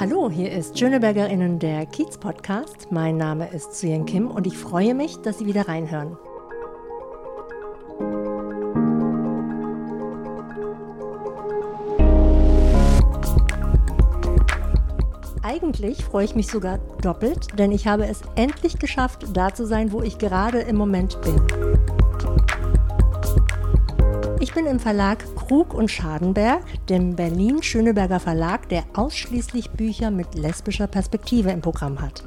Hallo, hier ist SchönebergerInnen der Kiez Podcast. Mein Name ist Suyen Kim und ich freue mich, dass Sie wieder reinhören. Eigentlich freue ich mich sogar doppelt, denn ich habe es endlich geschafft, da zu sein, wo ich gerade im Moment bin. Ich bin im Verlag Krug und Schadenberg, dem Berlin-Schöneberger Verlag, der ausschließlich Bücher mit lesbischer Perspektive im Programm hat.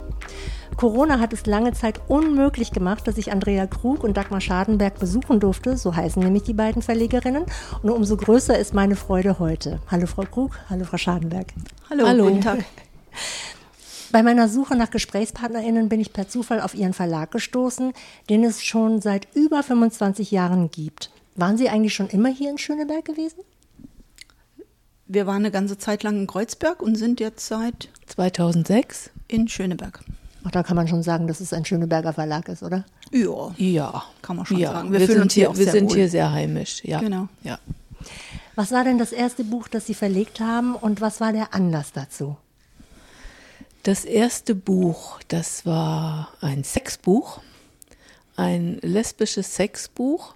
Corona hat es lange Zeit unmöglich gemacht, dass ich Andrea Krug und Dagmar Schadenberg besuchen durfte, so heißen nämlich die beiden Verlegerinnen. Und umso größer ist meine Freude heute. Hallo Frau Krug, hallo Frau Schadenberg. Hallo, hallo. guten Tag. Bei meiner Suche nach GesprächspartnerInnen bin ich per Zufall auf Ihren Verlag gestoßen, den es schon seit über 25 Jahren gibt. Waren Sie eigentlich schon immer hier in Schöneberg gewesen? Wir waren eine ganze Zeit lang in Kreuzberg und sind jetzt seit 2006 in Schöneberg. Ach, da kann man schon sagen, dass es ein Schöneberger Verlag ist, oder? Ja, ja, kann man schon ja, sagen. Wir, wir fühlen uns hier, wir sind wohl. hier sehr heimisch. Ja, genau. Ja. Was war denn das erste Buch, das Sie verlegt haben, und was war der Anlass dazu? Das erste Buch, das war ein Sexbuch, ein lesbisches Sexbuch.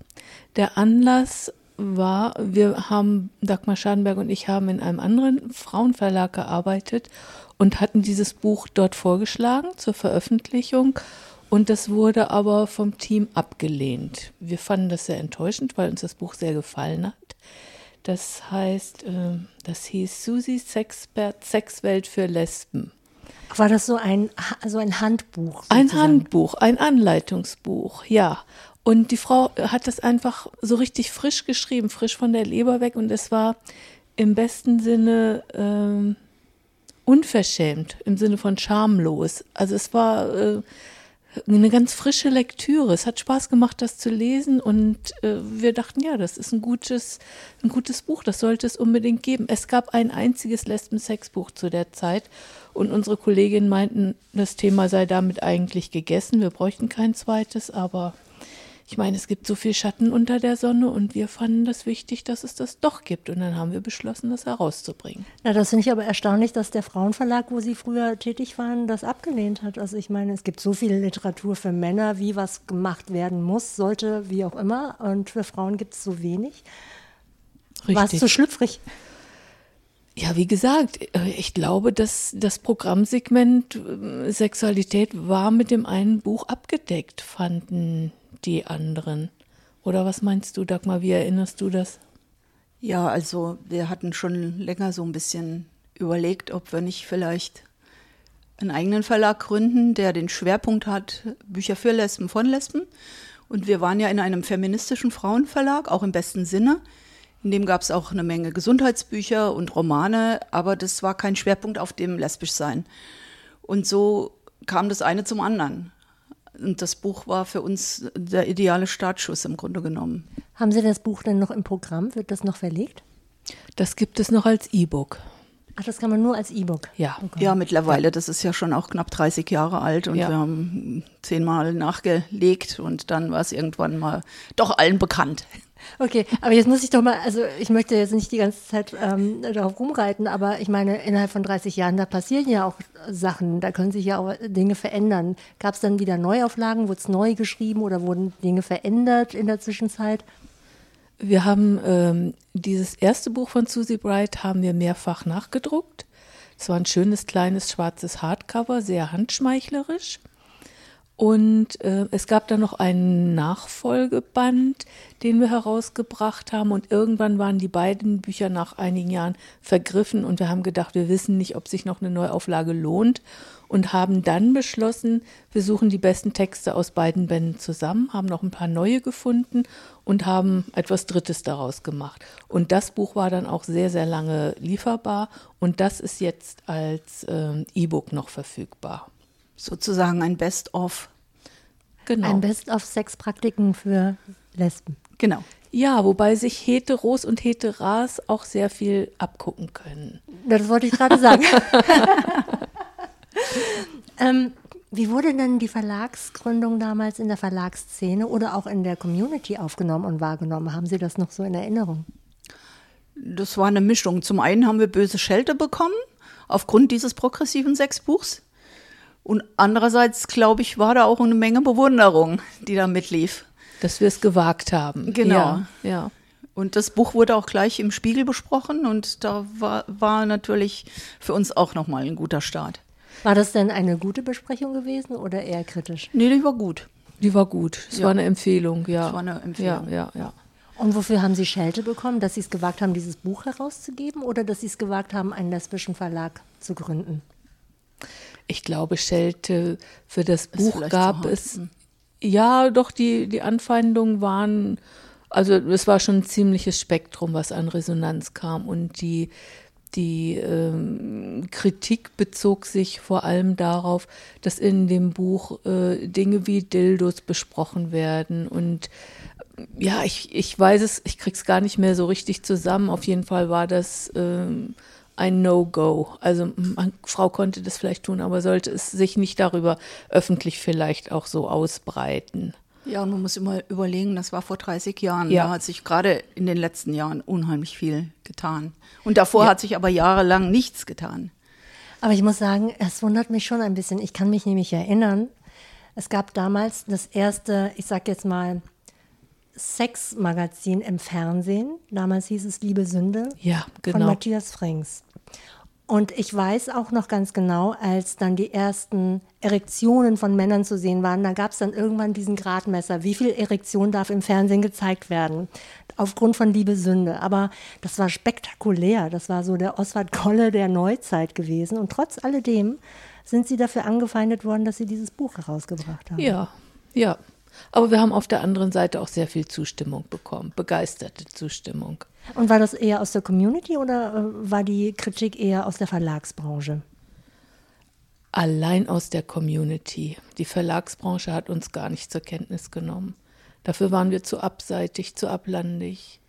Der Anlass war, wir haben, Dagmar Schadenberg und ich haben in einem anderen Frauenverlag gearbeitet und hatten dieses Buch dort vorgeschlagen zur Veröffentlichung. Und das wurde aber vom Team abgelehnt. Wir fanden das sehr enttäuschend, weil uns das Buch sehr gefallen hat. Das heißt, äh, das hieß Susis Sexpert Sexwelt für Lesben. War das so ein, so ein Handbuch? Sozusagen? Ein Handbuch, ein Anleitungsbuch, ja. Und die Frau hat das einfach so richtig frisch geschrieben, frisch von der Leber weg. Und es war im besten Sinne äh, unverschämt, im Sinne von schamlos. Also es war äh, eine ganz frische Lektüre. Es hat Spaß gemacht, das zu lesen. Und äh, wir dachten, ja, das ist ein gutes, ein gutes Buch. Das sollte es unbedingt geben. Es gab ein einziges Lesben-Sex-Buch zu der Zeit. Und unsere Kolleginnen meinten, das Thema sei damit eigentlich gegessen. Wir bräuchten kein zweites, aber ich meine, es gibt so viel Schatten unter der Sonne und wir fanden das wichtig, dass es das doch gibt. Und dann haben wir beschlossen, das herauszubringen. Na, das finde ich aber erstaunlich, dass der Frauenverlag, wo Sie früher tätig waren, das abgelehnt hat. Also ich meine, es gibt so viel Literatur für Männer, wie was gemacht werden muss, sollte, wie auch immer. Und für Frauen gibt es so wenig. Richtig. War es zu schlüpfrig? Ja, wie gesagt, äh, ich glaube, dass das Programmsegment äh, Sexualität war mit dem einen Buch abgedeckt, fanden die anderen. Oder was meinst du, Dagmar? Wie erinnerst du das? Ja, also wir hatten schon länger so ein bisschen überlegt, ob wir nicht vielleicht einen eigenen Verlag gründen, der den Schwerpunkt hat, Bücher für Lesben von Lesben. Und wir waren ja in einem feministischen Frauenverlag, auch im besten Sinne. In dem gab es auch eine Menge Gesundheitsbücher und Romane, aber das war kein Schwerpunkt auf dem Lesbischsein. Und so kam das eine zum anderen. Und das Buch war für uns der ideale Startschuss im Grunde genommen. Haben Sie das Buch denn noch im Programm? Wird das noch verlegt? Das gibt es noch als E-Book. Ach, das kann man nur als E-Book? Ja. Okay. Ja, mittlerweile. Das ist ja schon auch knapp 30 Jahre alt und ja. wir haben zehnmal nachgelegt und dann war es irgendwann mal doch allen bekannt. Okay, aber jetzt muss ich doch mal, also ich möchte jetzt nicht die ganze Zeit ähm, darauf rumreiten, aber ich meine, innerhalb von 30 Jahren, da passieren ja auch Sachen, da können sich ja auch Dinge verändern. Gab es dann wieder Neuauflagen, wurde es neu geschrieben oder wurden Dinge verändert in der Zwischenzeit? Wir haben ähm, dieses erste Buch von Susie Bright haben wir mehrfach nachgedruckt. Es war ein schönes kleines schwarzes Hardcover, sehr handschmeichlerisch. Und äh, es gab dann noch einen Nachfolgeband, den wir herausgebracht haben. Und irgendwann waren die beiden Bücher nach einigen Jahren vergriffen und wir haben gedacht, wir wissen nicht, ob sich noch eine Neuauflage lohnt und haben dann beschlossen, wir suchen die besten Texte aus beiden Bänden zusammen, haben noch ein paar neue gefunden und haben etwas Drittes daraus gemacht. Und das Buch war dann auch sehr, sehr lange lieferbar und das ist jetzt als äh, E-Book noch verfügbar sozusagen ein Best-of. Genau. Ein Best-of Sexpraktiken für Lesben. Genau. Ja, wobei sich Heteros und Heteras auch sehr viel abgucken können. Das wollte ich gerade sagen. ähm, wie wurde denn die Verlagsgründung damals in der Verlagsszene oder auch in der Community aufgenommen und wahrgenommen? Haben Sie das noch so in Erinnerung? Das war eine Mischung. Zum einen haben wir böse Schelte bekommen aufgrund dieses progressiven Sexbuchs. Und andererseits, glaube ich, war da auch eine Menge Bewunderung, die da mitlief. Dass wir es gewagt haben. Genau. Ja, ja. Und das Buch wurde auch gleich im Spiegel besprochen und da war, war natürlich für uns auch nochmal ein guter Start. War das denn eine gute Besprechung gewesen oder eher kritisch? Nee, die war gut. Die war gut. Es Ja. war eine Empfehlung, ja. Es war eine Empfehlung. Ja, ja, ja. Und wofür haben Sie Schelte bekommen? Dass Sie es gewagt haben, dieses Buch herauszugeben oder dass Sie es gewagt haben, einen lesbischen Verlag zu gründen? Ich glaube, Schelte für das Ist Buch gab es. Ja, doch, die, die Anfeindungen waren, also es war schon ein ziemliches Spektrum, was an Resonanz kam. Und die, die ähm, Kritik bezog sich vor allem darauf, dass in dem Buch äh, Dinge wie Dildos besprochen werden. Und ja, ich, ich weiß es, ich krieg's gar nicht mehr so richtig zusammen. Auf jeden Fall war das ähm, ein No-Go. Also man, Frau konnte das vielleicht tun, aber sollte es sich nicht darüber öffentlich vielleicht auch so ausbreiten. Ja, und man muss immer überlegen, das war vor 30 Jahren. Ja. Da hat sich gerade in den letzten Jahren unheimlich viel getan. Und davor Ja. hat sich aber jahrelang nichts getan. Aber ich muss sagen, es wundert mich schon ein bisschen. Ich kann mich nämlich erinnern, es gab damals das erste, ich sag jetzt mal, Sexmagazin im Fernsehen. Damals hieß es Liebe Sünde. Ja, Von genau. Matthias Frings. Und ich weiß auch noch ganz genau, als dann die ersten Erektionen von Männern zu sehen waren, da gab es dann irgendwann diesen Gradmesser. Wie viel Erektion darf im Fernsehen gezeigt werden? Aufgrund von Liebe Sünde. Aber das war spektakulär. Das war so der Oswald Kolle der Neuzeit gewesen. Und trotz alledem sind sie dafür angefeindet worden, dass sie dieses Buch herausgebracht haben. Ja, ja. Aber wir haben auf der anderen Seite auch sehr viel Zustimmung bekommen, begeisterte Zustimmung. Und war das eher aus der Community oder äh, war die Kritik eher aus der Verlagsbranche? Allein aus der Community. Die Verlagsbranche hat uns gar nicht zur Kenntnis genommen. Dafür waren wir zu abseitig, zu ablandig.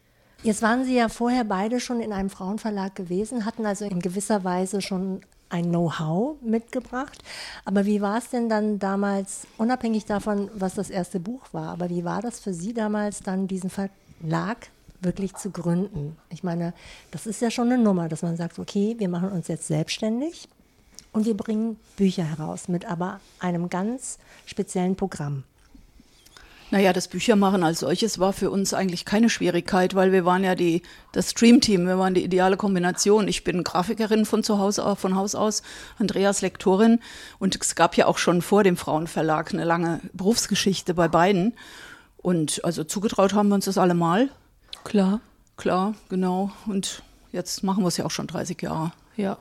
Jetzt waren Sie ja vorher beide schon in einem Frauenverlag gewesen, hatten also in gewisser Weise schon ein Know-how mitgebracht. Aber wie war es denn dann damals, unabhängig davon, was das erste Buch war, aber wie war das für Sie damals dann, diesen Verlag wirklich zu gründen? Ich meine, das ist ja schon eine Nummer, dass man sagt, okay, wir machen uns jetzt selbstständig und wir bringen Bücher heraus mit aber einem ganz speziellen Programm. Naja, das Büchermachen als solches war für uns eigentlich keine Schwierigkeit, weil wir waren ja die, das Streamteam, wir waren die ideale Kombination. Ich bin Grafikerin von zu Hause, au- von Haus aus, Andreas Lektorin und es gab ja auch schon vor dem Frauenverlag eine lange Berufsgeschichte bei beiden. Und also zugetraut haben wir uns das allemal, Klar, klar, genau. Und jetzt machen wir es ja auch schon 30 Jahre. ja.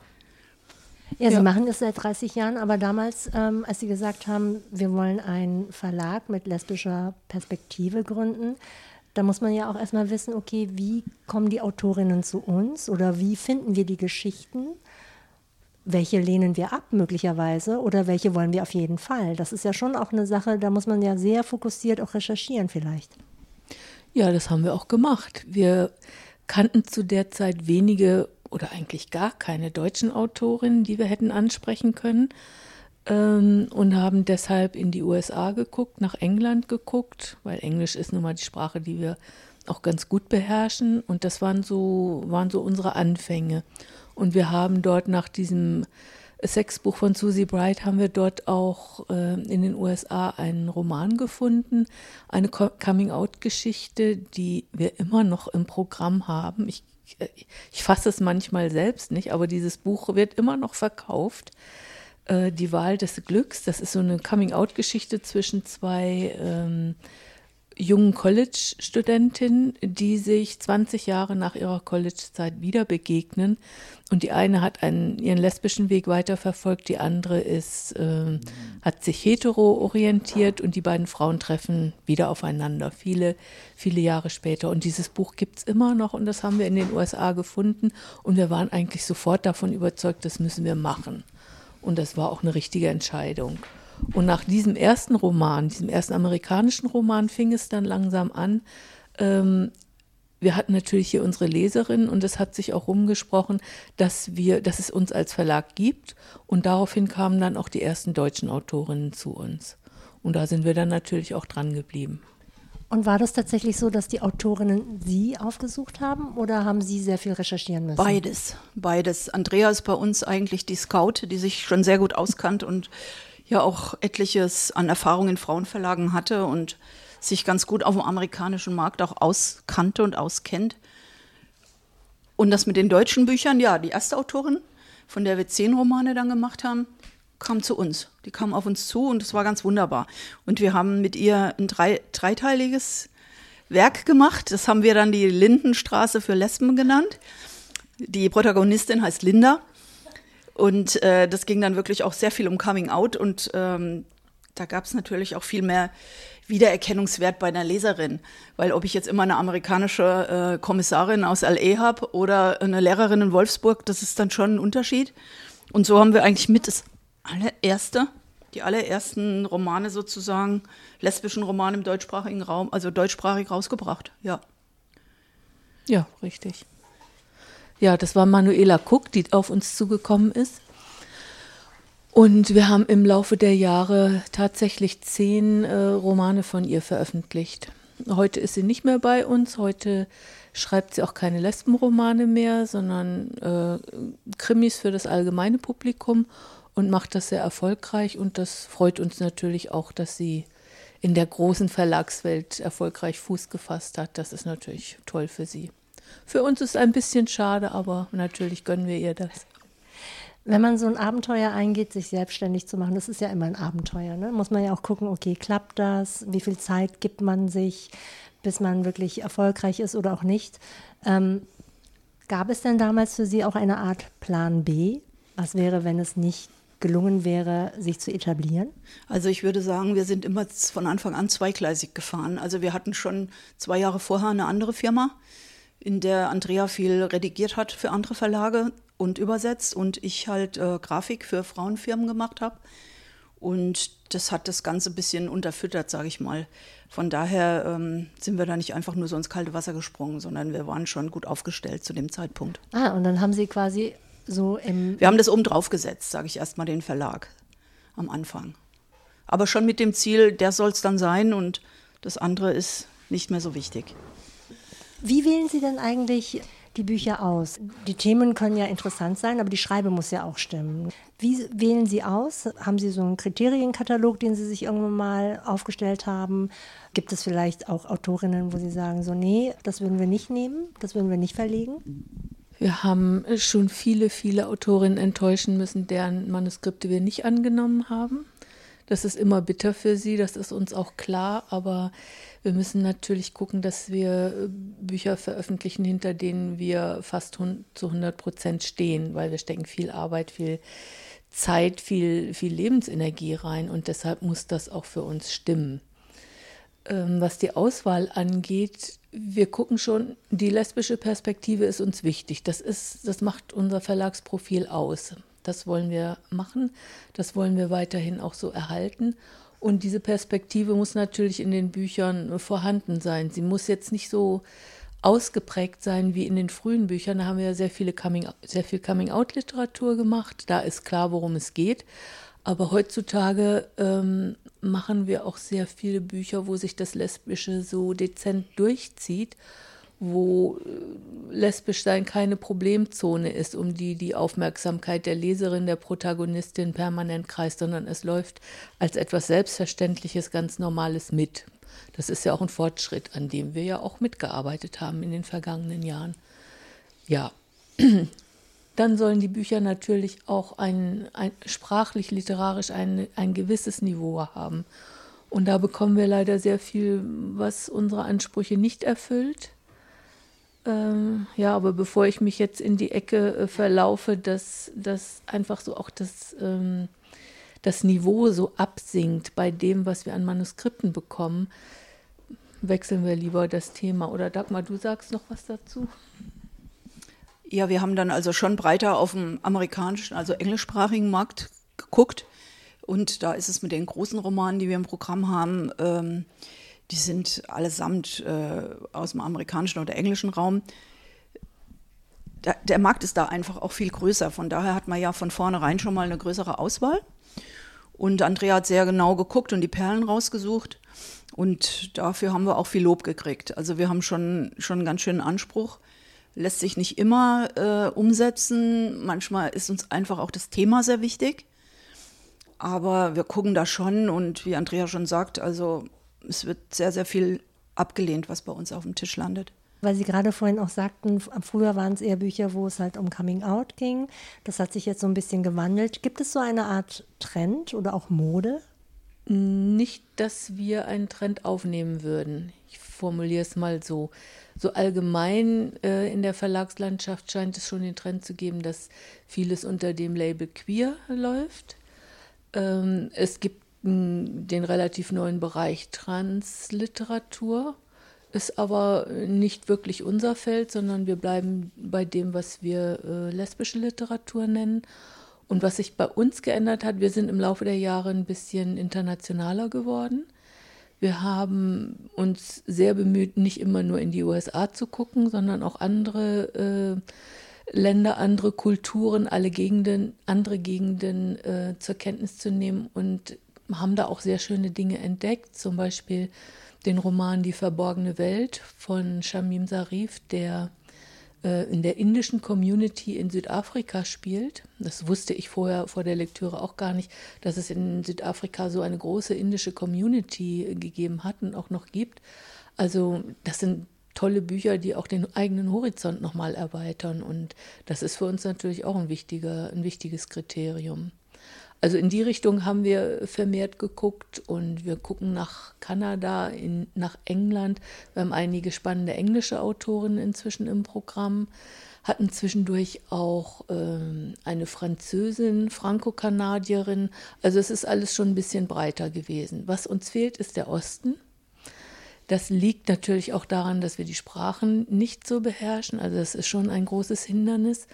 Ja, Sie Ja. machen es seit 30 Jahren, aber damals, ähm, als Sie gesagt haben, wir wollen einen Verlag mit lesbischer Perspektive gründen, da muss man ja auch erstmal wissen, okay, wie kommen die Autorinnen zu uns oder wie finden wir die Geschichten? Welche lehnen wir ab möglicherweise oder welche wollen wir auf jeden Fall? Das ist ja schon auch eine Sache, da muss man ja sehr fokussiert auch recherchieren vielleicht. Ja, das haben wir auch gemacht. Wir kannten zu der Zeit wenige oder eigentlich gar keine deutschen Autorinnen, die wir hätten ansprechen können ähm, und haben deshalb in die USA geguckt, nach England geguckt, weil Englisch ist nun mal die Sprache, die wir auch ganz gut beherrschen und das waren so, waren so unsere Anfänge. Und wir haben dort nach diesem Sexbuch von Susie Bright haben wir dort auch äh, in den USA einen Roman gefunden, eine Co- Coming-out-Geschichte, die wir immer noch im Programm haben. Ich, ich fasse es manchmal selbst nicht, aber dieses Buch wird immer noch verkauft. Äh, die Wahl des Glücks, das ist so eine Coming-out-Geschichte zwischen zwei ähm, jungen College-Studentinnen, die sich 20 Jahre nach ihrer College-Zeit wieder begegnen. Und die eine hat einen, ihren lesbischen Weg weiterverfolgt, die andere ist, ähm, hat sich hetero orientiert und die beiden Frauen treffen wieder aufeinander, viele, viele Jahre später. Und dieses Buch gibt's immer noch und das haben wir in den USA gefunden und wir waren eigentlich sofort davon überzeugt, das müssen wir machen. Und das war auch eine richtige Entscheidung. Und nach diesem ersten Roman, diesem ersten amerikanischen Roman, fing es dann langsam an. Ähm, wir hatten natürlich hier unsere Leserin und es hat sich auch rumgesprochen, dass wir, dass es uns als Verlag gibt. Und daraufhin kamen dann auch die ersten deutschen Autorinnen zu uns. Und da sind wir dann natürlich auch dran geblieben. Und war das tatsächlich so, dass die Autorinnen Sie aufgesucht haben oder haben Sie sehr viel recherchieren müssen? Beides, beides. Andrea ist bei uns eigentlich die Scout, die sich schon sehr gut auskannt und ja auch etliches an Erfahrung in Frauenverlagen hatte und sich ganz gut auf dem amerikanischen Markt auch auskannte und auskennt. Und das mit den deutschen Büchern, ja, die erste Autorin, von der wir zehn Romane dann gemacht haben, kam zu uns. Die kam auf uns zu und es war ganz wunderbar. Und wir haben mit ihr ein drei, dreiteiliges Werk gemacht. Das haben wir dann die Lindenstraße für Lesben genannt. Die Protagonistin heißt Linda. Und äh, das ging dann wirklich auch sehr viel um Coming Out. Und ähm, da gab es natürlich auch viel mehr Wiedererkennungswert bei einer Leserin. Weil ob ich jetzt immer eine amerikanische äh, Kommissarin aus LA habe oder eine Lehrerin in Wolfsburg, das ist dann schon ein Unterschied. Und so haben wir eigentlich mit das allererste, die allerersten Romane sozusagen, lesbischen Romane im deutschsprachigen Raum, also deutschsprachig rausgebracht, ja. Ja, richtig. Ja, das war Manuela Cook, die auf uns zugekommen ist. Und wir haben im Laufe der Jahre tatsächlich zehn äh, Romane von ihr veröffentlicht. Heute ist sie nicht mehr bei uns. Heute schreibt sie auch keine Lesbenromane mehr, sondern äh, Krimis für das allgemeine Publikum und macht das sehr erfolgreich. Und das freut uns natürlich auch, dass sie in der großen Verlagswelt erfolgreich Fuß gefasst hat. Das ist natürlich toll für sie. Für uns ist ein bisschen schade, aber natürlich gönnen wir ihr das. Wenn man so ein Abenteuer eingeht, sich selbstständig zu machen, das ist ja immer ein Abenteuer. Ne? Muss man ja auch gucken, okay, klappt das? Wie viel Zeit gibt man sich, bis man wirklich erfolgreich ist oder auch nicht? Ähm, gab es denn damals für Sie auch eine Art Plan B? Was wäre, wenn es nicht gelungen wäre, sich zu etablieren? Also ich würde sagen, wir sind immer von Anfang an zweigleisig gefahren. Also wir hatten schon zwei Jahre vorher eine andere Firma, in der Andrea viel redigiert hat für andere Verlage und übersetzt und ich halt äh, Grafik für Frauenfirmen gemacht habe. Und das hat das Ganze ein bisschen unterfüttert, sage ich mal. Von daher ähm, sind wir da nicht einfach nur so ins kalte Wasser gesprungen, sondern wir waren schon gut aufgestellt zu dem Zeitpunkt. Ah, und dann haben Sie quasi so im. Wir haben das oben drauf gesetzt, sage ich erstmal den Verlag am Anfang. Aber schon mit dem Ziel, der soll es dann sein und das andere ist nicht mehr so wichtig. Wie wählen Sie denn eigentlich die Bücher aus? Die Themen können ja interessant sein, aber die Schreibe muss ja auch stimmen. Wie wählen Sie aus? Haben Sie so einen Kriterienkatalog, den Sie sich irgendwann mal aufgestellt haben? Gibt es vielleicht auch Autorinnen, wo Sie sagen, so, nee, das würden wir nicht nehmen, das würden wir nicht verlegen? Wir haben schon viele, viele Autorinnen enttäuschen müssen, deren Manuskripte wir nicht angenommen haben. Das ist immer bitter für sie, das ist uns auch klar, aber wir müssen natürlich gucken, dass wir äh, Bücher veröffentlichen, hinter denen wir fast zu 100 Prozent stehen, weil wir stecken viel Arbeit, viel Zeit, viel, viel Lebensenergie rein und deshalb muss das auch für uns stimmen. Ähm, was die Auswahl angeht, wir gucken schon, die lesbische Perspektive ist uns wichtig. Das, ist, das macht unser Verlagsprofil aus. Das wollen wir machen, das wollen wir weiterhin auch so erhalten. Und diese Perspektive muss natürlich in den Büchern vorhanden sein. Sie muss jetzt nicht so ausgeprägt sein wie in den frühen Büchern. Da haben wir ja sehr, viele Coming, sehr viel Coming-out-Literatur gemacht. Da ist klar, worum es geht. Aber heutzutage ähm, machen wir auch sehr viele Bücher, wo sich das Lesbische so dezent durchzieht, wo äh, lesbisch sein keine Problemzone ist, um die die Aufmerksamkeit der Leserin, der Protagonistin permanent kreist, sondern es läuft als etwas Selbstverständliches, ganz Normales mit. Das ist ja auch ein Fortschritt, an dem wir ja auch mitgearbeitet haben in den vergangenen Jahren. Ja, dann sollen die Bücher natürlich auch ein, ein sprachlich, literarisch ein, ein gewisses Niveau haben. Und da bekommen wir leider sehr viel, was unsere Ansprüche nicht erfüllt. Ähm, ja, aber bevor ich mich jetzt in die Ecke äh, verlaufe, dass, dass einfach so auch das, ähm, das Niveau so absinkt bei dem, was wir an Manuskripten bekommen, wechseln wir lieber das Thema. Oder Dagmar, du sagst noch was dazu? Ja, wir haben dann also schon breiter auf dem amerikanischen, also englischsprachigen Markt geguckt. Und da ist es mit den großen Romanen, die wir im Programm haben, ähm, die sind allesamt äh, aus dem amerikanischen oder englischen Raum. Da, der Markt ist da einfach auch viel größer. Von daher hat man ja von vornherein schon mal eine größere Auswahl. Und Andrea hat sehr genau geguckt und die Perlen rausgesucht. Und dafür haben wir auch viel Lob gekriegt. Also wir haben schon, schon einen ganz schönen Anspruch. Lässt sich nicht immer äh, umsetzen. Manchmal ist uns einfach auch das Thema sehr wichtig. Aber wir gucken da schon und wie Andrea schon sagt, also es wird sehr, sehr viel abgelehnt, was bei uns auf dem Tisch landet. Weil Sie gerade vorhin auch sagten, früher waren es eher Bücher, wo es halt um Coming Out ging. Das hat sich jetzt so ein bisschen gewandelt. Gibt es so eine Art Trend oder auch Mode? Nicht, dass wir einen Trend aufnehmen würden. Ich formuliere es mal so. So allgemein äh, in der Verlagslandschaft scheint es schon den Trend zu geben, dass vieles unter dem Label queer läuft. Ähm, es gibt den relativ neuen Bereich Transliteratur, ist aber nicht wirklich unser Feld, sondern wir bleiben bei dem, was wir äh, lesbische Literatur nennen. Und was sich bei uns geändert hat, wir sind im Laufe der Jahre ein bisschen internationaler geworden. Wir haben uns sehr bemüht, nicht immer nur in die USA zu gucken, sondern auch andere äh, Länder, andere Kulturen, alle Gegenden, andere Gegenden äh, zur Kenntnis zu nehmen und haben da auch sehr schöne Dinge entdeckt. Zum Beispiel den Roman Die verborgene Welt von Shamim Sarif, der äh, in der indischen Community in Südafrika spielt. Das wusste ich vorher vor der Lektüre auch gar nicht, dass es in Südafrika so eine große indische Community gegeben hat und auch noch gibt. Also das sind tolle Bücher, die auch den eigenen Horizont nochmal erweitern. Und das ist für uns natürlich auch ein, wichtiger, ein wichtiges Kriterium. Also in die Richtung haben wir vermehrt geguckt und wir gucken nach Kanada, in, nach England. Wir haben einige spannende englische Autoren inzwischen im Programm, hatten zwischendurch auch ähm, eine Französin, Franco-Kanadierin. Also es ist alles schon ein bisschen breiter gewesen. Was uns fehlt, ist der Osten. Das liegt natürlich auch daran, dass wir die Sprachen nicht so beherrschen. Also das ist schon ein großes Hindernis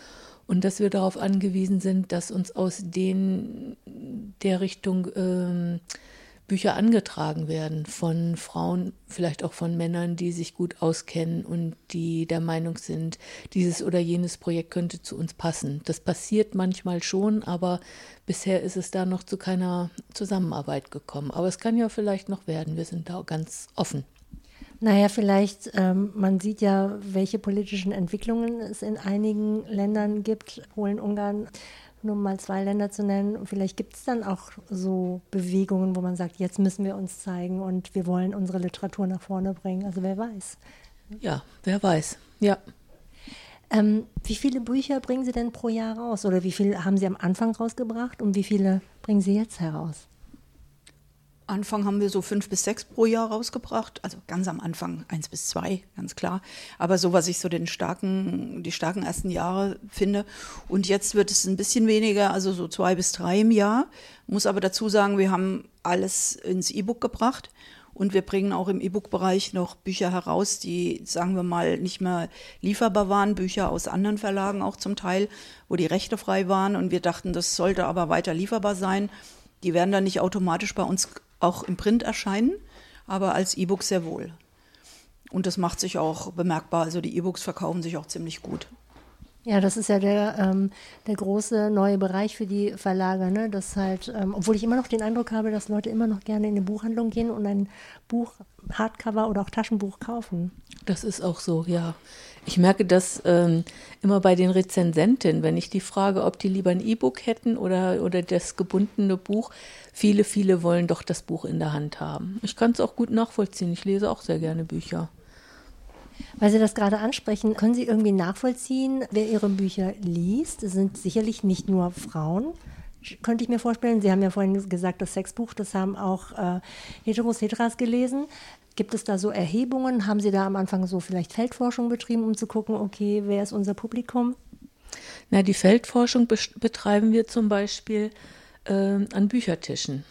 und dass wir darauf angewiesen sind, dass uns aus den der Richtung ähm, Bücher angetragen werden von Frauen, vielleicht auch von Männern, die sich gut auskennen und die der Meinung sind, dieses oder jenes Projekt könnte zu uns passen. Das passiert manchmal schon, aber bisher ist es da noch zu keiner Zusammenarbeit gekommen. Aber es kann ja vielleicht noch werden. Wir sind da ganz offen. Naja, vielleicht, ähm, man sieht ja, welche politischen Entwicklungen es in einigen Ländern gibt, Polen, Ungarn, nur mal zwei Länder zu nennen. Vielleicht gibt es dann auch so Bewegungen, wo man sagt, jetzt müssen wir uns zeigen und wir wollen unsere Literatur nach vorne bringen. Also wer weiß. Ja, wer weiß. Ja. Ähm, wie viele Bücher bringen Sie denn pro Jahr raus? Oder wie viele haben Sie am Anfang rausgebracht und wie viele bringen Sie jetzt heraus? Anfang haben wir so fünf bis sechs pro Jahr rausgebracht. Also ganz am Anfang eins bis zwei, ganz klar. Aber so, was ich so den starken, die starken ersten Jahre finde. Und jetzt wird es ein bisschen weniger, also so zwei bis drei im Jahr. Muss aber dazu sagen, wir haben alles ins E-Book gebracht. Und wir bringen auch im E-Book-Bereich noch Bücher heraus, die, sagen wir mal, nicht mehr lieferbar waren. Bücher aus anderen Verlagen auch zum Teil, wo die Rechte frei waren. Und wir dachten, das sollte aber weiter lieferbar sein. Die werden dann nicht automatisch bei uns auch im Print erscheinen, aber als E-Book sehr wohl. Und das macht sich auch bemerkbar. Also die E-Books verkaufen sich auch ziemlich gut. Ja, das ist ja der, ähm, der große neue Bereich für die Verlage, ne? Das halt, ähm, obwohl ich immer noch den Eindruck habe, dass Leute immer noch gerne in eine Buchhandlung gehen und ein Buch, Hardcover oder auch Taschenbuch kaufen. Das ist auch so, ja. Ich merke das ähm, immer bei den Rezensentinnen, wenn ich die frage, ob die lieber ein E-Book hätten oder, oder das gebundene Buch. Viele, viele wollen doch das Buch in der Hand haben. Ich kann es auch gut nachvollziehen. Ich lese auch sehr gerne Bücher. Weil Sie das gerade ansprechen, können Sie irgendwie nachvollziehen, wer Ihre Bücher liest? Es sind sicherlich nicht nur Frauen, könnte ich mir vorstellen. Sie haben ja vorhin gesagt, das Sexbuch, das haben auch äh, Heteros, Heteras gelesen. Gibt es da so Erhebungen? Haben Sie da am Anfang so vielleicht Feldforschung betrieben, um zu gucken, okay, wer ist unser Publikum? Na, die Feldforschung betreiben wir zum Beispiel äh, an Büchertischen.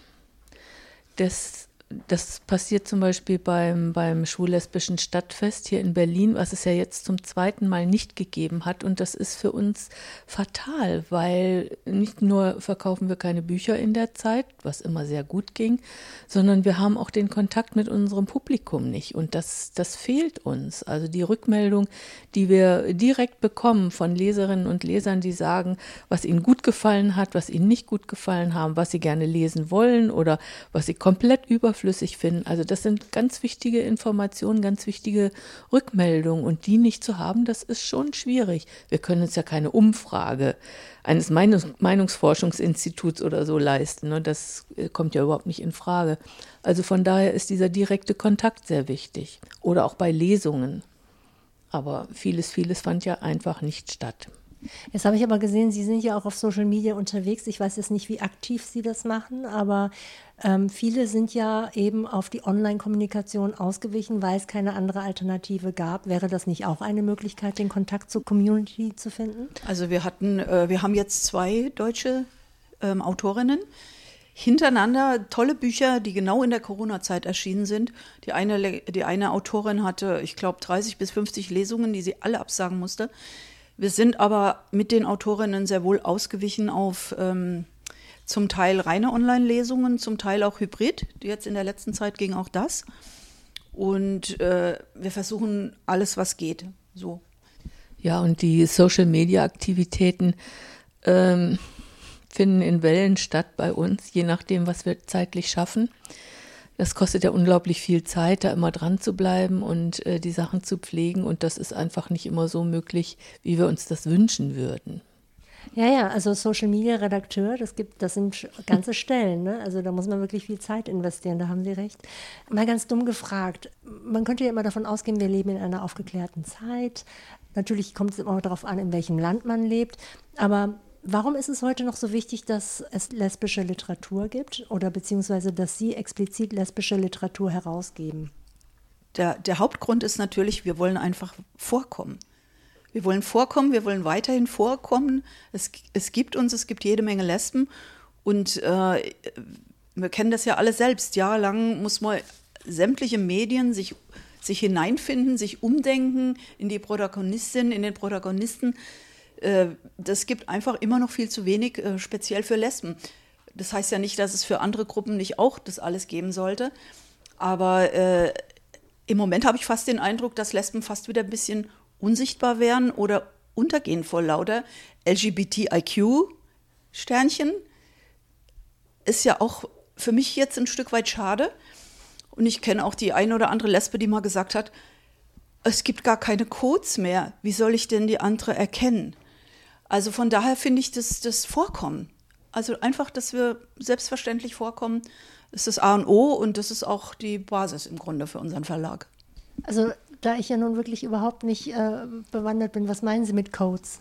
Das das passiert zum Beispiel beim, beim schwul-lesbischen Stadtfest hier in Berlin, was es ja jetzt zum zweiten Mal nicht gegeben hat. Und das ist für uns fatal, weil nicht nur verkaufen wir keine Bücher in der Zeit, was immer sehr gut ging, sondern wir haben auch den Kontakt mit unserem Publikum nicht. Und das, das fehlt uns. Also die Rückmeldung, die wir direkt bekommen von Leserinnen und Lesern, die sagen, was ihnen gut gefallen hat, was ihnen nicht gut gefallen haben, was sie gerne lesen wollen oder was sie komplett überflüssig überflüssig finden. Also das sind ganz wichtige Informationen, ganz wichtige Rückmeldungen und die nicht zu haben, das ist schon schwierig. Wir können uns ja keine Umfrage eines Meinungs Meinungsforschungsinstituts oder so leisten. Ne? Das äh, kommt ja überhaupt nicht in Frage. Also von daher ist dieser direkte Kontakt sehr wichtig. Oder auch bei Lesungen. Aber vieles, vieles fand ja einfach nicht statt. Jetzt habe ich aber gesehen, Sie sind ja auch auf Social Media unterwegs. Ich weiß jetzt nicht, wie aktiv Sie das machen, aber ähm, viele sind ja eben auf die Online-Kommunikation ausgewichen, weil es keine andere Alternative gab. Wäre das nicht auch eine Möglichkeit, den Kontakt zur Community zu finden? Also wir hatten, äh, wir haben jetzt zwei deutsche ähm, Autorinnen hintereinander tolle Bücher, die genau in der Corona-Zeit erschienen sind. Die eine, die eine Autorin hatte, ich glaube, 30 bis 50 Lesungen, die sie alle absagen musste. Wir sind aber mit den Autorinnen sehr wohl ausgewichen auf ähm, zum Teil reine Online-Lesungen, zum Teil auch Hybrid. Jetzt in der letzten Zeit ging auch das. Und äh, wir versuchen alles, was geht. So. Ja, und die Social-Media-Aktivitäten ähm, finden in Wellen statt bei uns, je nachdem, was wir zeitlich schaffen. Das kostet ja unglaublich viel Zeit, da immer dran zu bleiben und äh, die Sachen zu pflegen. Und das ist einfach nicht immer so möglich, wie wir uns das wünschen würden. Ja, ja, also Social Media Redakteur, das gibt, das sind ganze Stellen, ne? Also da muss man wirklich viel Zeit investieren, da haben Sie recht. Mal ganz dumm gefragt, man könnte ja immer davon ausgehen, wir leben in einer aufgeklärten Zeit. Natürlich kommt es immer darauf an, in welchem Land man lebt. Aber Warum ist es heute noch so wichtig, dass es lesbische Literatur gibt oder beziehungsweise dass Sie explizit lesbische Literatur herausgeben? Der, der Hauptgrund ist natürlich, wir wollen einfach vorkommen. Wir wollen vorkommen, wir wollen weiterhin vorkommen. Es, es gibt uns, es gibt jede Menge Lesben und äh, wir kennen das ja alle selbst. Jahrelang muss man sämtliche Medien sich, sich hineinfinden, sich umdenken in die Protagonistin, in den Protagonisten. Äh, das gibt einfach immer noch viel zu wenig, äh, speziell für Lesben. Das heißt ja nicht, dass es für andere Gruppen nicht auch das alles geben sollte. Aber äh, im Moment habe ich fast den Eindruck, dass Lesben fast wieder ein bisschen unsichtbar werden oder untergehen vor lauter LGBTIQ-Sternchen. Ist ja auch für mich jetzt ein Stück weit schade. Und ich kenne auch die eine oder andere Lesbe, die mal gesagt hat, es gibt gar keine Codes mehr. Wie soll ich denn die andere erkennen? Also von daher finde ich das, das Vorkommen. Also einfach, dass wir selbstverständlich vorkommen, ist das A und O und das ist auch die Basis im Grunde für unseren Verlag. Also da ich ja nun wirklich überhaupt nicht äh, bewandert bin, was meinen Sie mit Codes?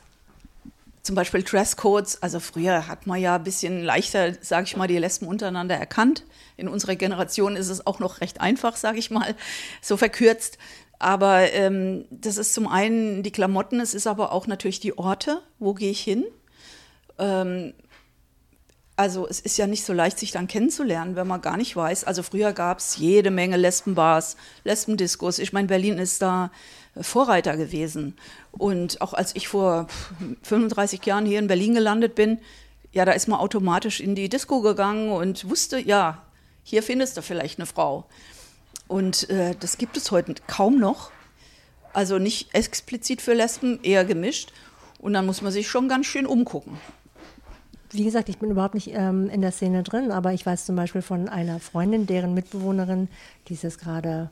Zum Beispiel Dresscodes. Also früher hat man ja ein bisschen leichter, sage ich mal, die Lesben untereinander erkannt. In unserer Generation ist es auch noch recht einfach, sage ich mal, so verkürzt. Aber ähm, das ist zum einen die Klamotten, es ist aber auch natürlich die Orte, wo gehe ich hin. Ähm, also es ist ja nicht so leicht, sich dann kennenzulernen, wenn man gar nicht weiß. Also früher gab es jede Menge Lesbenbars, Lesbendiskos. Ich meine, Berlin ist da Vorreiter gewesen. Und auch als ich vor 35 Jahren hier in Berlin gelandet bin, ja, da ist man automatisch in die Disco gegangen und wusste, ja, hier findest du vielleicht eine Frau. Und äh, das gibt es heute kaum noch. Also nicht explizit für Lesben, eher gemischt. Und dann muss man sich schon ganz schön umgucken. Wie gesagt, ich bin überhaupt nicht ähm, in der Szene drin, aber ich weiß zum Beispiel von einer Freundin, deren Mitbewohnerin, die ist jetzt gerade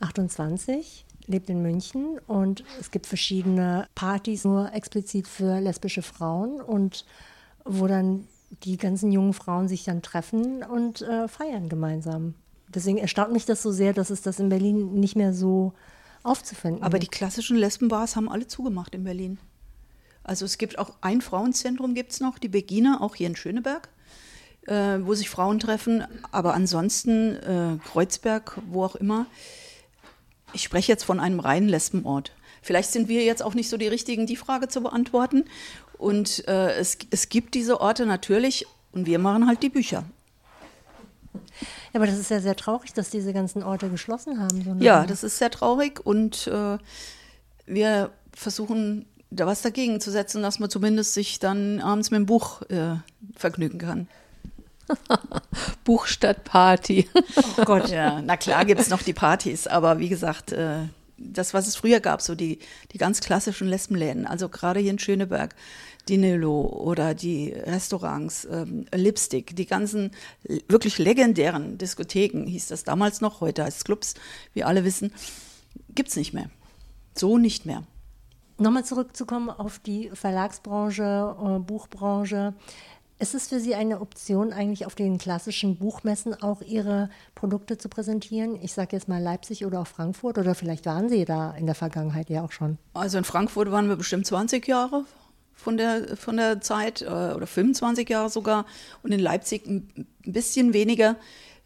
28, lebt in München und es gibt verschiedene Partys nur explizit für lesbische Frauen und wo dann die ganzen jungen Frauen sich dann treffen und äh, feiern gemeinsam. Deswegen erstaunt mich das so sehr, dass es das in Berlin nicht mehr so aufzufinden Aber die klassischen Lesbenbars haben alle zugemacht in Berlin. Also es gibt auch ein Frauenzentrum gibt es noch, die Begina, auch hier in Schöneberg, äh, wo sich Frauen treffen. Aber ansonsten äh, Kreuzberg, wo auch immer. Ich spreche jetzt von einem reinen Lesbenort. Vielleicht sind wir jetzt auch nicht so die Richtigen, die Frage zu beantworten. Und äh, es, es gibt diese Orte natürlich und wir machen halt die Bücher. Ja, aber das ist ja sehr traurig, dass diese ganzen Orte geschlossen haben. So ja, das ist sehr traurig und äh, wir versuchen da was dagegen zu setzen, dass man zumindest sich dann abends mit dem Buch äh, vergnügen kann. Buch statt Party. oh Gott, ja. Na klar gibt es noch die Partys, aber wie gesagt, äh, das, was es früher gab, so die, die ganz klassischen Lesbenläden, also gerade hier in Schöneberg, die Nilo oder die Restaurants, ähm, Lipstick, die ganzen wirklich legendären Diskotheken, hieß das damals noch, heute als Clubs, wie alle wissen, gibt es nicht mehr. So nicht mehr. Nochmal zurückzukommen auf die Verlagsbranche, äh, Buchbranche. Ist es für Sie eine Option, eigentlich auf den klassischen Buchmessen auch Ihre Produkte zu präsentieren? Ich sage jetzt mal Leipzig oder auch Frankfurt oder vielleicht waren Sie da in der Vergangenheit ja auch schon. Also in Frankfurt waren wir bestimmt 20 Jahre von der, von der Zeit äh, oder 25 Jahre sogar und in Leipzig ein bisschen weniger.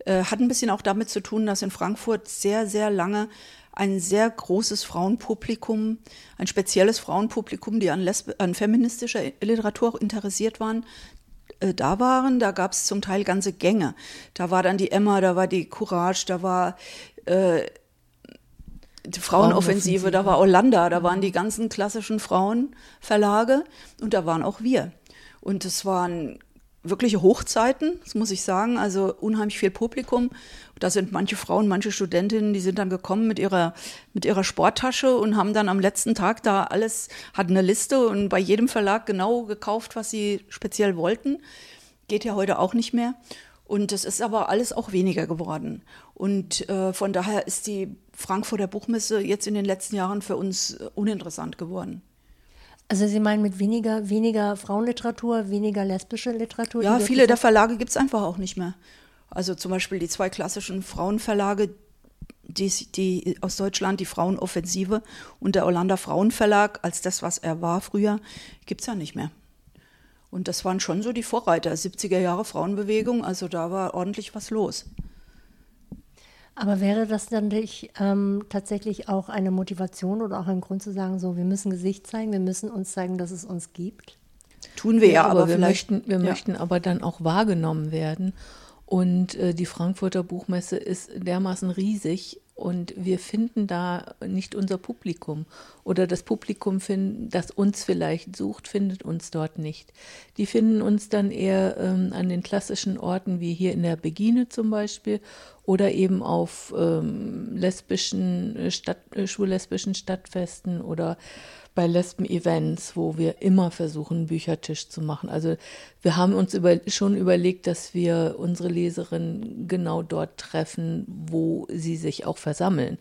Äh, hat ein bisschen auch damit zu tun, dass in Frankfurt sehr, sehr lange ein sehr großes Frauenpublikum, ein spezielles Frauenpublikum, die an, an feministischer Literatur interessiert waren, äh, da waren, da gab es zum Teil ganze Gänge. Da war dann die Emma, da war die Courage, da war äh, die Frauenoffensive, da war Olanda, da waren die ganzen klassischen Frauenverlage und da waren auch wir. Und es waren wirkliche Hochzeiten, das muss ich sagen, also unheimlich viel Publikum. Da sind manche Frauen, manche Studentinnen, die sind dann gekommen mit ihrer, mit ihrer Sporttasche und haben dann am letzten Tag da alles, hatten eine Liste und bei jedem Verlag genau gekauft, was sie speziell wollten. Geht ja heute auch nicht mehr. Und es ist aber alles auch weniger geworden. Und äh, von daher ist die Frankfurter Buchmesse jetzt in den letzten Jahren für uns äh, uninteressant geworden. Also Sie meinen mit weniger, weniger Frauenliteratur, weniger lesbische Literatur? Ja, viele der Verlage gibt es einfach auch nicht mehr. Also zum Beispiel die zwei klassischen Frauenverlage, die, die aus Deutschland, die Frauenoffensive und der Hollander Frauenverlag, als das, was er war früher, gibt es ja nicht mehr. Und das waren schon so die Vorreiter, 70er Jahre Frauenbewegung, also da war ordentlich was los. Aber wäre das dann nicht ähm, tatsächlich auch eine Motivation oder auch ein Grund zu sagen, so, wir müssen Gesicht zeigen, wir müssen uns zeigen, dass es uns gibt? Tun wir ja, ja aber, aber wir möchten, wir ja. möchten aber dann auch wahrgenommen werden. Und äh, die Frankfurter Buchmesse ist dermaßen riesig und wir finden da nicht unser Publikum oder das Publikum, das uns vielleicht sucht, findet uns dort nicht. Die finden uns dann eher ähm, an den klassischen Orten wie hier in der Begine zum Beispiel oder eben auf ähm, lesbischen äh, Stadt, äh, schwul-lesbischen Stadtfesten oder bei Lesben-Events, wo wir immer versuchen, einen Büchertisch zu machen. Also wir haben uns über, schon überlegt, dass wir unsere Leserinnen genau dort treffen, wo sie sich auch versammeln.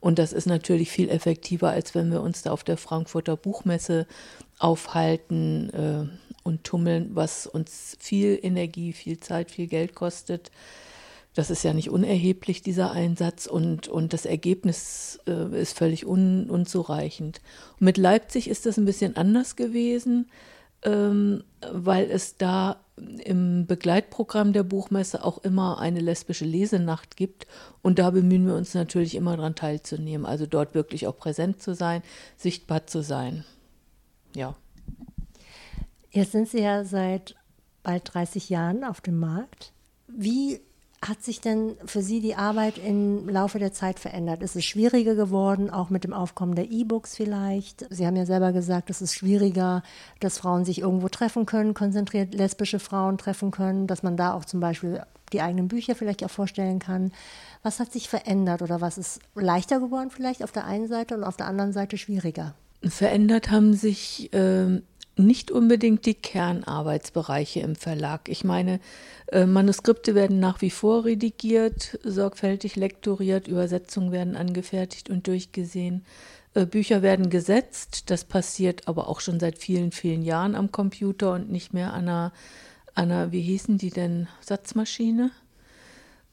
Und das ist natürlich viel effektiver, als wenn wir uns da auf der Frankfurter Buchmesse aufhalten äh, und tummeln, was uns viel Energie, viel Zeit, viel Geld kostet. Das ist ja nicht unerheblich, dieser Einsatz, und, und das Ergebnis äh, ist völlig un, unzureichend. Und mit Leipzig ist das ein bisschen anders gewesen, ähm, weil es da im Begleitprogramm der Buchmesse auch immer eine lesbische Lesenacht gibt. Und da bemühen wir uns natürlich immer daran teilzunehmen, also dort wirklich auch präsent zu sein, sichtbar zu sein. Ja. Jetzt sind Sie ja seit bald 30 Jahren auf dem Markt. Wie hat sich denn für Sie die Arbeit im Laufe der Zeit verändert? Ist es schwieriger geworden, auch mit dem Aufkommen der E-Books vielleicht? Sie haben ja selber gesagt, es ist schwieriger, dass Frauen sich irgendwo treffen können, konzentriert lesbische Frauen treffen können, dass man da auch zum Beispiel die eigenen Bücher vielleicht auch vorstellen kann. Was hat sich verändert oder was ist leichter geworden vielleicht auf der einen Seite und auf der anderen Seite schwieriger? Verändert haben sich äh, nicht unbedingt die Kernarbeitsbereiche im Verlag. Ich meine, äh, Manuskripte werden nach wie vor redigiert, sorgfältig lektoriert, Übersetzungen werden angefertigt und durchgesehen. Äh, Bücher werden gesetzt, das passiert aber auch schon seit vielen, vielen Jahren am Computer und nicht mehr an einer, an einer wie hießen die denn, Satzmaschine?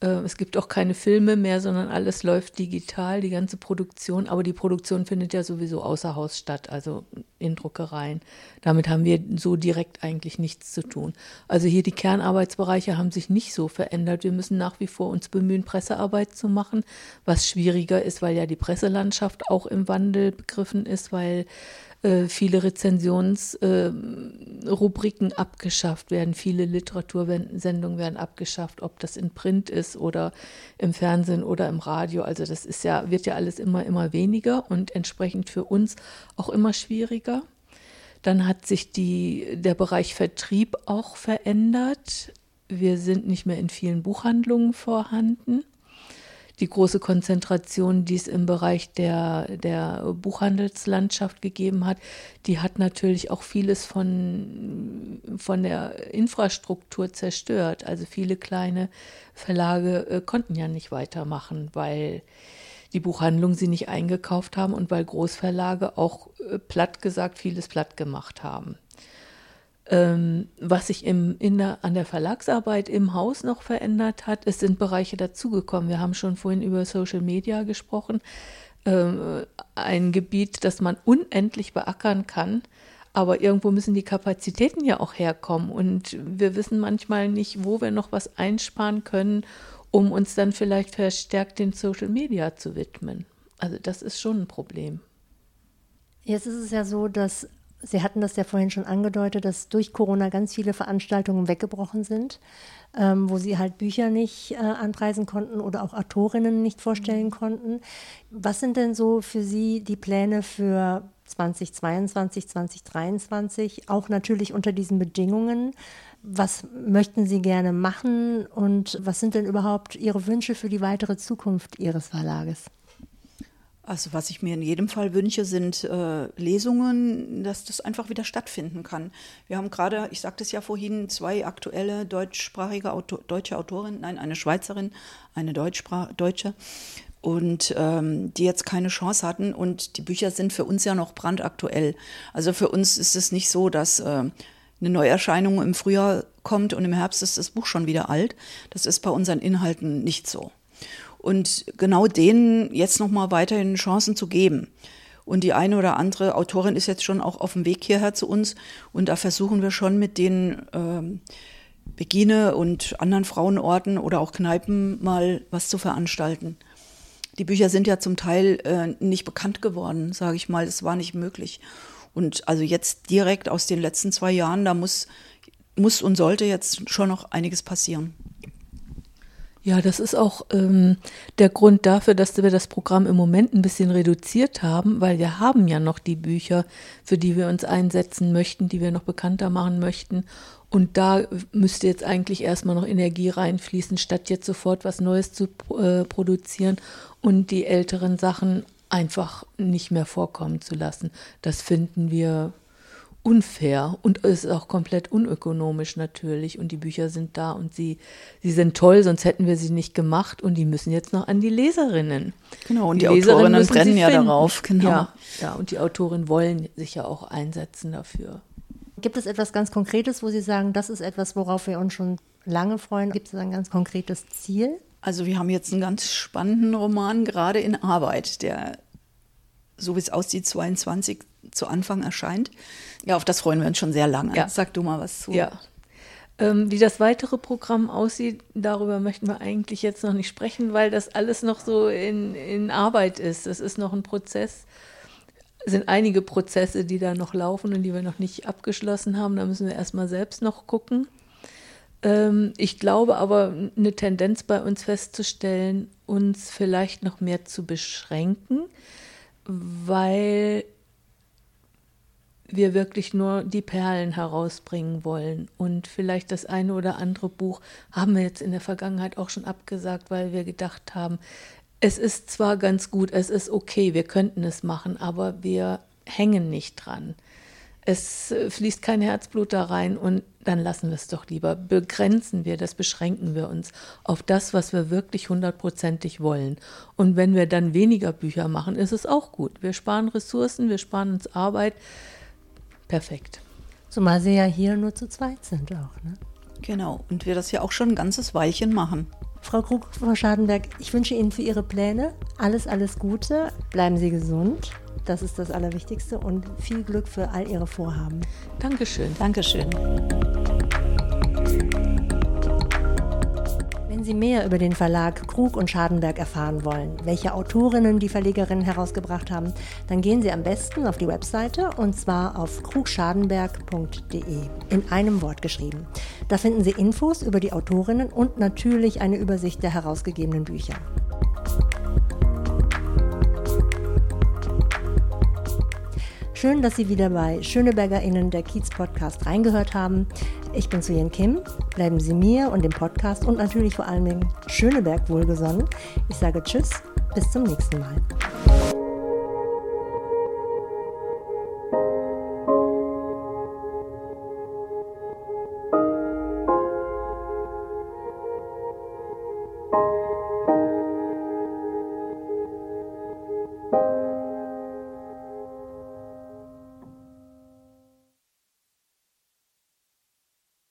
Äh, es gibt auch keine Filme mehr, sondern alles läuft digital, die ganze Produktion. Aber die Produktion findet ja sowieso außer Haus statt, also in Druckereien. Damit haben wir so direkt eigentlich nichts zu tun. Also hier die Kernarbeitsbereiche haben sich nicht so verändert. Wir müssen nach wie vor uns bemühen, Pressearbeit zu machen, was schwieriger ist, weil ja die Presselandschaft auch im Wandel begriffen ist, weil äh, viele Rezensionsrubriken äh, abgeschafft werden, viele Literatursendungen werden abgeschafft, ob das in Print ist oder im Fernsehen oder im Radio. Also das ist ja, wird ja alles immer, immer weniger und entsprechend für uns auch immer schwieriger. Dann hat sich die, der Bereich Vertrieb auch verändert. Wir sind nicht mehr in vielen Buchhandlungen vorhanden. Die große Konzentration, die es im Bereich der, der Buchhandelslandschaft gegeben hat, die hat natürlich auch vieles von, von der Infrastruktur zerstört. Also viele kleine Verlage äh, konnten ja nicht weitermachen, weil die Buchhandlungen sie nicht eingekauft haben und weil Großverlage auch äh, platt gesagt vieles platt gemacht haben. Ähm, was sich im, in der, an der Verlagsarbeit im Haus noch verändert hat, es sind Bereiche dazugekommen. Wir haben schon vorhin über Social Media gesprochen. Ähm, ein Gebiet, das man unendlich beackern kann. Aber irgendwo müssen die Kapazitäten ja auch herkommen. Und wir wissen manchmal nicht, wo wir noch was einsparen können, um uns dann vielleicht verstärkt den Social Media zu widmen. Also das ist schon ein Problem. Jetzt ist es ja so, dass Sie hatten das ja vorhin schon angedeutet, dass durch Corona ganz viele Veranstaltungen weggebrochen sind, ähm, wo Sie halt Bücher nicht äh, anpreisen konnten oder auch Autorinnen nicht vorstellen mhm. konnten. Was sind denn so für Sie die Pläne für 2022, 2023, auch natürlich unter diesen Bedingungen? Was möchten Sie gerne machen und was sind denn überhaupt Ihre Wünsche für die weitere Zukunft Ihres Verlages? Also was ich mir in jedem Fall wünsche, sind äh, Lesungen, dass das einfach wieder stattfinden kann. Wir haben gerade, ich sagte es ja vorhin, zwei aktuelle deutschsprachige Autor, deutsche Autorinnen, nein, eine Schweizerin, eine Deutschsprach, Deutsche, und ähm, die jetzt keine Chance hatten. Und die Bücher sind für uns ja noch brandaktuell. Also für uns ist es nicht so, dass äh, eine Neuerscheinung im Frühjahr kommt und im Herbst ist das Buch schon wieder alt. Das ist bei unseren Inhalten nicht so und genau denen jetzt nochmal weiterhin Chancen zu geben. Und die eine oder andere Autorin ist jetzt schon auch auf dem Weg hierher zu uns und da versuchen wir schon mit den ähm, Begine und anderen Frauenorten oder auch Kneipen mal was zu veranstalten. Die Bücher sind ja zum Teil äh, nicht bekannt geworden, sage ich mal. Es war nicht möglich. Und also jetzt direkt aus den letzten zwei Jahren, da muss, muss und sollte jetzt schon noch einiges passieren. Ja, das ist auch ähm, der Grund dafür, dass wir das Programm im Moment ein bisschen reduziert haben, weil wir haben ja noch die Bücher, für die wir uns einsetzen möchten, die wir noch bekannter machen möchten. Und da müsste jetzt eigentlich erstmal noch Energie reinfließen, statt jetzt sofort was Neues zu äh, produzieren und die älteren Sachen einfach nicht mehr vorkommen zu lassen. Das finden wir unfair und es ist auch komplett unökonomisch natürlich und die Bücher sind da und sie, sie sind toll, sonst hätten wir sie nicht gemacht und die müssen jetzt noch an die Leserinnen. Genau, und die, die Autorinnen brennen ja finden. darauf, genau. Ja, ja, und die Autorinnen wollen sich ja auch einsetzen dafür. Gibt es etwas ganz Konkretes, wo Sie sagen, das ist etwas, worauf wir uns schon lange freuen? Gibt es ein ganz konkretes Ziel? Also wir haben jetzt einen ganz spannenden Roman gerade in Arbeit, der, so wie es aussieht, 22 zu Anfang erscheint. Ja, auf das freuen wir uns schon sehr lange. Ja. Sag du mal was zu. Ja. Ähm, wie das weitere Programm aussieht, darüber möchten wir eigentlich jetzt noch nicht sprechen, weil das alles noch so in, in Arbeit ist. Das ist noch ein Prozess. Es sind einige Prozesse, die da noch laufen und die wir noch nicht abgeschlossen haben. Da müssen wir erstmal selbst noch gucken. Ähm, ich glaube aber, eine Tendenz bei uns festzustellen, uns vielleicht noch mehr zu beschränken, weil wir wirklich nur die Perlen herausbringen wollen. Und vielleicht das eine oder andere Buch haben wir jetzt in der Vergangenheit auch schon abgesagt, weil wir gedacht haben, es ist zwar ganz gut, es ist okay, wir könnten es machen, aber wir hängen nicht dran. Es äh, fließt kein Herzblut da rein und dann lassen wir es doch lieber. Begrenzen wir das, beschränken wir uns auf das, was wir wirklich hundertprozentig wollen. Und wenn wir dann weniger Bücher machen, ist es auch gut. Wir sparen Ressourcen, wir sparen uns Arbeit, perfekt. Zumal sie ja hier nur zu zweit sind auch, ne? Genau, und wir das ja auch schon ein ganzes Weilchen machen. Frau Krug, Frau Schadenberg, ich wünsche Ihnen für Ihre Pläne alles, alles Gute. Bleiben Sie gesund. Das ist das Allerwichtigste und viel Glück für all Ihre Vorhaben. Dankeschön. Dankeschön. Wenn Sie mehr über den Verlag Krug und Schadenberg erfahren wollen, welche Autorinnen die Verlegerinnen herausgebracht haben, dann gehen Sie am besten auf die Webseite und zwar auf krugschadenberg.de in einem Wort geschrieben. Da finden Sie Infos über die Autorinnen und natürlich eine Übersicht der herausgegebenen Bücher. Schön, dass Sie wieder bei SchönebergerInnen der Kiez Podcast reingehört haben. Ich bin Suyen Kim. Bleiben Sie mir und dem Podcast und natürlich vor allem Schöneberg wohlgesonnen. Ich sage Tschüss, bis zum nächsten Mal.